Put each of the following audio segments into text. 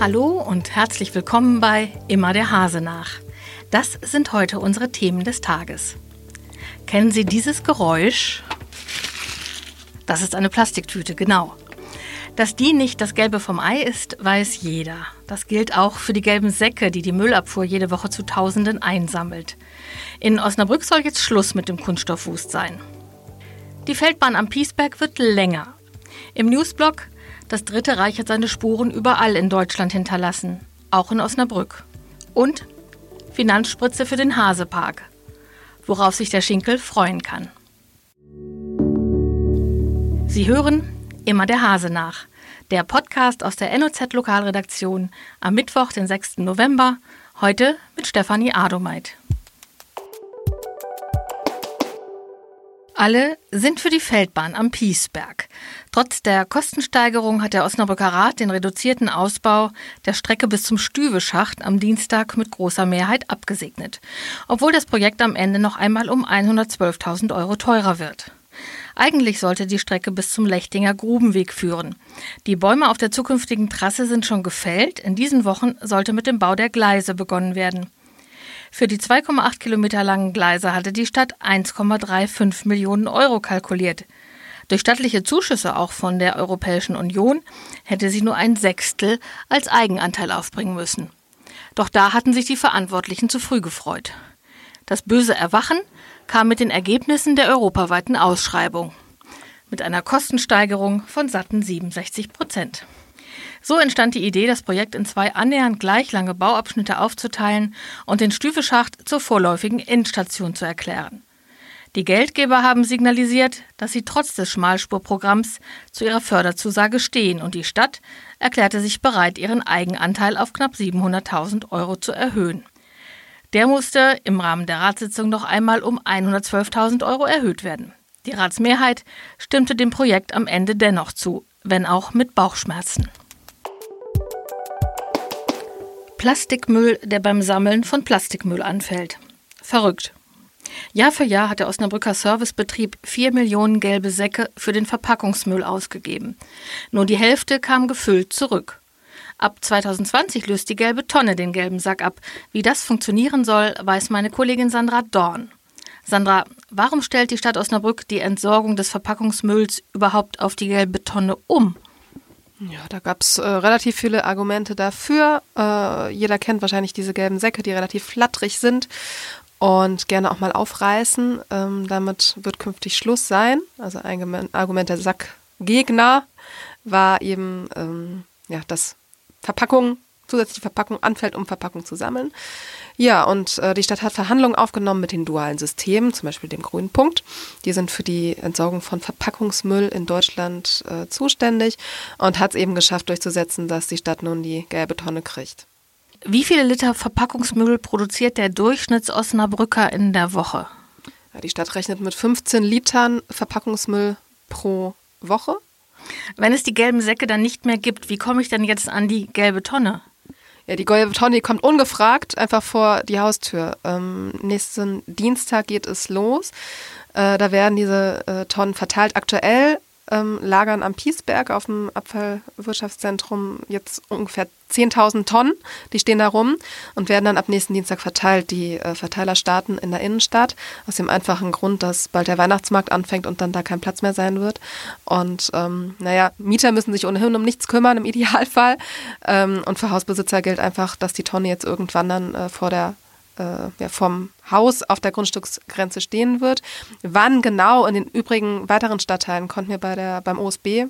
Hallo und herzlich willkommen bei Immer der Hase nach. Das sind heute unsere Themen des Tages. Kennen Sie dieses Geräusch? Das ist eine Plastiktüte, genau. Dass die nicht das Gelbe vom Ei ist, weiß jeder. Das gilt auch für die gelben Säcke, die die Müllabfuhr jede Woche zu Tausenden einsammelt. In Osnabrück soll jetzt Schluss mit dem Kunststoffwust sein. Die Feldbahn am Piesberg wird länger. Im Newsblog das Dritte Reich hat seine Spuren überall in Deutschland hinterlassen, auch in Osnabrück. Und Finanzspritze für den Hasepark, worauf sich der Schinkel freuen kann. Sie hören immer der Hase nach, der Podcast aus der NOZ Lokalredaktion am Mittwoch, den 6. November, heute mit Stefanie Adomeit. Alle sind für die Feldbahn am Piesberg. Trotz der Kostensteigerung hat der Osnabrücker Rat den reduzierten Ausbau der Strecke bis zum Stüweschacht am Dienstag mit großer Mehrheit abgesegnet, obwohl das Projekt am Ende noch einmal um 112.000 Euro teurer wird. Eigentlich sollte die Strecke bis zum Lechtinger Grubenweg führen. Die Bäume auf der zukünftigen Trasse sind schon gefällt. In diesen Wochen sollte mit dem Bau der Gleise begonnen werden. Für die 2,8 Kilometer langen Gleise hatte die Stadt 1,35 Millionen Euro kalkuliert. Durch staatliche Zuschüsse auch von der Europäischen Union hätte sie nur ein Sechstel als Eigenanteil aufbringen müssen. Doch da hatten sich die Verantwortlichen zu früh gefreut. Das böse Erwachen kam mit den Ergebnissen der europaweiten Ausschreibung. Mit einer Kostensteigerung von satten 67 Prozent. So entstand die Idee, das Projekt in zwei annähernd gleich lange Bauabschnitte aufzuteilen und den Stüfeschacht zur vorläufigen Endstation zu erklären. Die Geldgeber haben signalisiert, dass sie trotz des Schmalspurprogramms zu ihrer Förderzusage stehen und die Stadt erklärte sich bereit, ihren Eigenanteil auf knapp 700.000 Euro zu erhöhen. Der musste im Rahmen der Ratssitzung noch einmal um 112.000 Euro erhöht werden. Die Ratsmehrheit stimmte dem Projekt am Ende dennoch zu, wenn auch mit Bauchschmerzen. Plastikmüll, der beim Sammeln von Plastikmüll anfällt. Verrückt. Jahr für Jahr hat der Osnabrücker Servicebetrieb 4 Millionen gelbe Säcke für den Verpackungsmüll ausgegeben. Nur die Hälfte kam gefüllt zurück. Ab 2020 löst die gelbe Tonne den gelben Sack ab. Wie das funktionieren soll, weiß meine Kollegin Sandra Dorn. Sandra, warum stellt die Stadt Osnabrück die Entsorgung des Verpackungsmülls überhaupt auf die gelbe Tonne um? Ja, da gab es äh, relativ viele Argumente dafür. Äh, jeder kennt wahrscheinlich diese gelben Säcke, die relativ flatterig sind und gerne auch mal aufreißen. Ähm, damit wird künftig Schluss sein. Also ein Argument der Sackgegner war eben, ähm, ja, dass Verpackung, zusätzliche Verpackung anfällt, um Verpackung zu sammeln. Ja, und äh, die Stadt hat Verhandlungen aufgenommen mit den dualen Systemen, zum Beispiel dem Grünen Punkt. Die sind für die Entsorgung von Verpackungsmüll in Deutschland äh, zuständig und hat es eben geschafft, durchzusetzen, dass die Stadt nun die gelbe Tonne kriegt. Wie viele Liter Verpackungsmüll produziert der Durchschnitts-Osnabrücker in der Woche? Ja, die Stadt rechnet mit 15 Litern Verpackungsmüll pro Woche. Wenn es die gelben Säcke dann nicht mehr gibt, wie komme ich denn jetzt an die gelbe Tonne? Ja, die gelbe Tonne kommt ungefragt einfach vor die Haustür. Ähm, nächsten Dienstag geht es los. Äh, da werden diese äh, Tonnen verteilt. Aktuell ähm, lagern am Piesberg auf dem Abfallwirtschaftszentrum jetzt ungefähr 10.000 Tonnen. Die stehen da rum und werden dann ab nächsten Dienstag verteilt. Die äh, Verteiler starten in der Innenstadt aus dem einfachen Grund, dass bald der Weihnachtsmarkt anfängt und dann da kein Platz mehr sein wird. Und ähm, naja, Mieter müssen sich ohnehin um nichts kümmern im Idealfall. Ähm, und für Hausbesitzer gilt einfach, dass die Tonne jetzt irgendwann dann äh, vor der äh, vom Haus auf der Grundstücksgrenze stehen wird. Wann genau in den übrigen weiteren Stadtteilen konnte mir bei der, beim OSB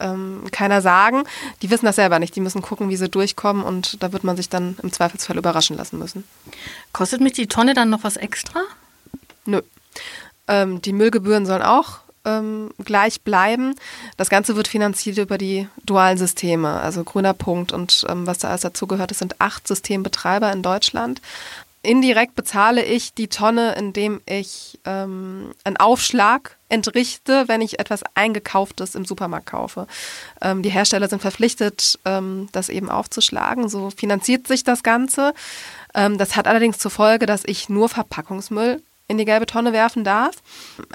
ähm, keiner sagen. Die wissen das selber nicht. Die müssen gucken, wie sie durchkommen und da wird man sich dann im Zweifelsfall überraschen lassen müssen. Kostet mich die Tonne dann noch was extra? Nö. Ähm, die Müllgebühren sollen auch ähm, gleich bleiben. Das Ganze wird finanziert über die dualen Systeme, also grüner Punkt und ähm, was da alles dazugehört. Es sind acht Systembetreiber in Deutschland indirekt bezahle ich die Tonne, indem ich ähm, einen Aufschlag entrichte, wenn ich etwas Eingekauftes im Supermarkt kaufe. Ähm, die Hersteller sind verpflichtet, ähm, das eben aufzuschlagen. So finanziert sich das Ganze. Ähm, das hat allerdings zur Folge, dass ich nur Verpackungsmüll in die gelbe Tonne werfen darf.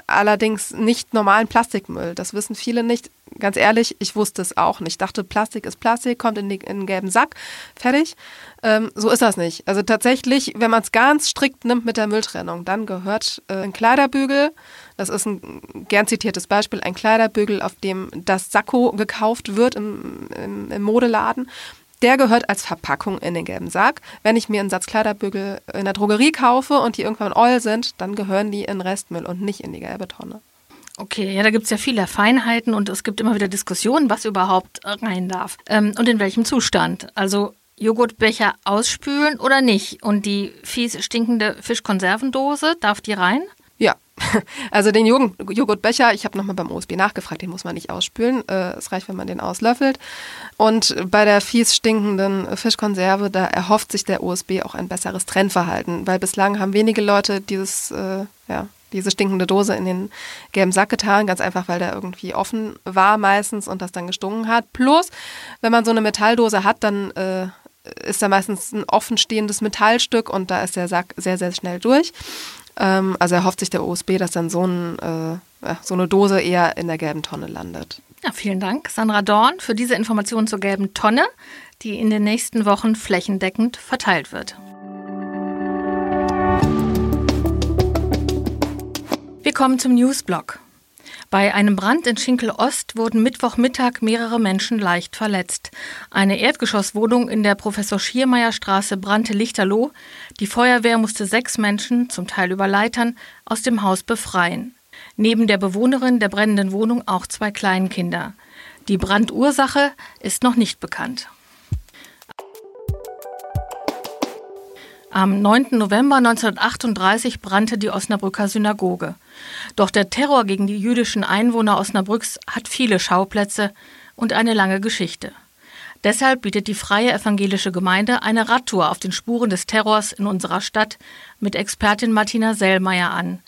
Allerdings nicht normalen Plastikmüll. Das wissen viele nicht. Ganz ehrlich, ich wusste es auch nicht. Ich dachte, Plastik ist Plastik, kommt in, die, in den gelben Sack, fertig. Ähm, so ist das nicht. Also tatsächlich, wenn man es ganz strikt nimmt mit der Mülltrennung, dann gehört äh, ein Kleiderbügel, das ist ein gern zitiertes Beispiel, ein Kleiderbügel, auf dem das Sakko gekauft wird im, im, im Modeladen der gehört als Verpackung in den gelben Sack. Wenn ich mir einen Satz Kleiderbügel in der Drogerie kaufe und die irgendwann oil sind, dann gehören die in Restmüll und nicht in die gelbe Tonne. Okay, ja, da gibt es ja viele Feinheiten und es gibt immer wieder Diskussionen, was überhaupt rein darf ähm, und in welchem Zustand. Also Joghurtbecher ausspülen oder nicht? Und die fies stinkende Fischkonservendose, darf die rein? Ja, also den Joghurtbecher, ich habe nochmal beim OSB nachgefragt, den muss man nicht ausspülen. Äh, es reicht, wenn man den auslöffelt. Und bei der fies stinkenden Fischkonserve, da erhofft sich der OSB auch ein besseres Trennverhalten, weil bislang haben wenige Leute dieses, äh, ja, diese stinkende Dose in den gelben Sack getan, ganz einfach, weil der irgendwie offen war meistens und das dann gestunken hat. Plus, wenn man so eine Metalldose hat, dann äh, ist da meistens ein offenstehendes Metallstück und da ist der Sack sehr, sehr schnell durch. Ähm, also erhofft sich der OSB, dass dann so, ein, äh, so eine Dose eher in der gelben Tonne landet. Ja, vielen Dank, Sandra Dorn, für diese Informationen zur gelben Tonne, die in den nächsten Wochen flächendeckend verteilt wird. Wir kommen zum Newsblock. Bei einem Brand in Schinkel Ost wurden Mittwochmittag mehrere Menschen leicht verletzt. Eine Erdgeschosswohnung in der Professor Schiermeier Straße brannte lichterloh. Die Feuerwehr musste sechs Menschen, zum Teil über Leitern, aus dem Haus befreien. Neben der Bewohnerin der brennenden Wohnung auch zwei Kleinkinder. Die Brandursache ist noch nicht bekannt. Am 9. November 1938 brannte die Osnabrücker Synagoge. Doch der Terror gegen die jüdischen Einwohner Osnabrücks hat viele Schauplätze und eine lange Geschichte. Deshalb bietet die Freie Evangelische Gemeinde eine Radtour auf den Spuren des Terrors in unserer Stadt mit Expertin Martina Sellmeier an.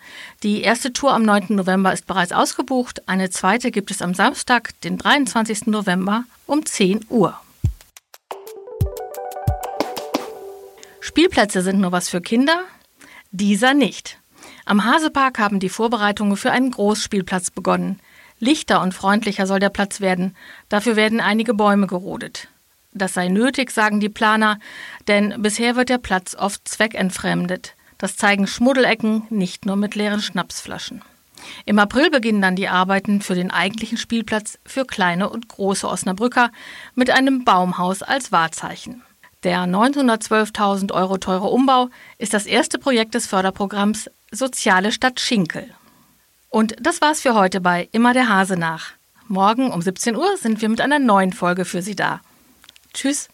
Die erste Tour am 9. November ist bereits ausgebucht, eine zweite gibt es am Samstag, den 23. November um 10 Uhr. Spielplätze sind nur was für Kinder? Dieser nicht. Am Hasepark haben die Vorbereitungen für einen Großspielplatz begonnen. Lichter und freundlicher soll der Platz werden. Dafür werden einige Bäume gerodet. Das sei nötig, sagen die Planer, denn bisher wird der Platz oft zweckentfremdet. Das zeigen Schmuddelecken, nicht nur mit leeren Schnapsflaschen. Im April beginnen dann die Arbeiten für den eigentlichen Spielplatz für kleine und große Osnabrücker mit einem Baumhaus als Wahrzeichen. Der 912.000 Euro teure Umbau ist das erste Projekt des Förderprogramms Soziale Stadt Schinkel. Und das war's für heute bei Immer der Hase nach. Morgen um 17 Uhr sind wir mit einer neuen Folge für Sie da. Tschüss.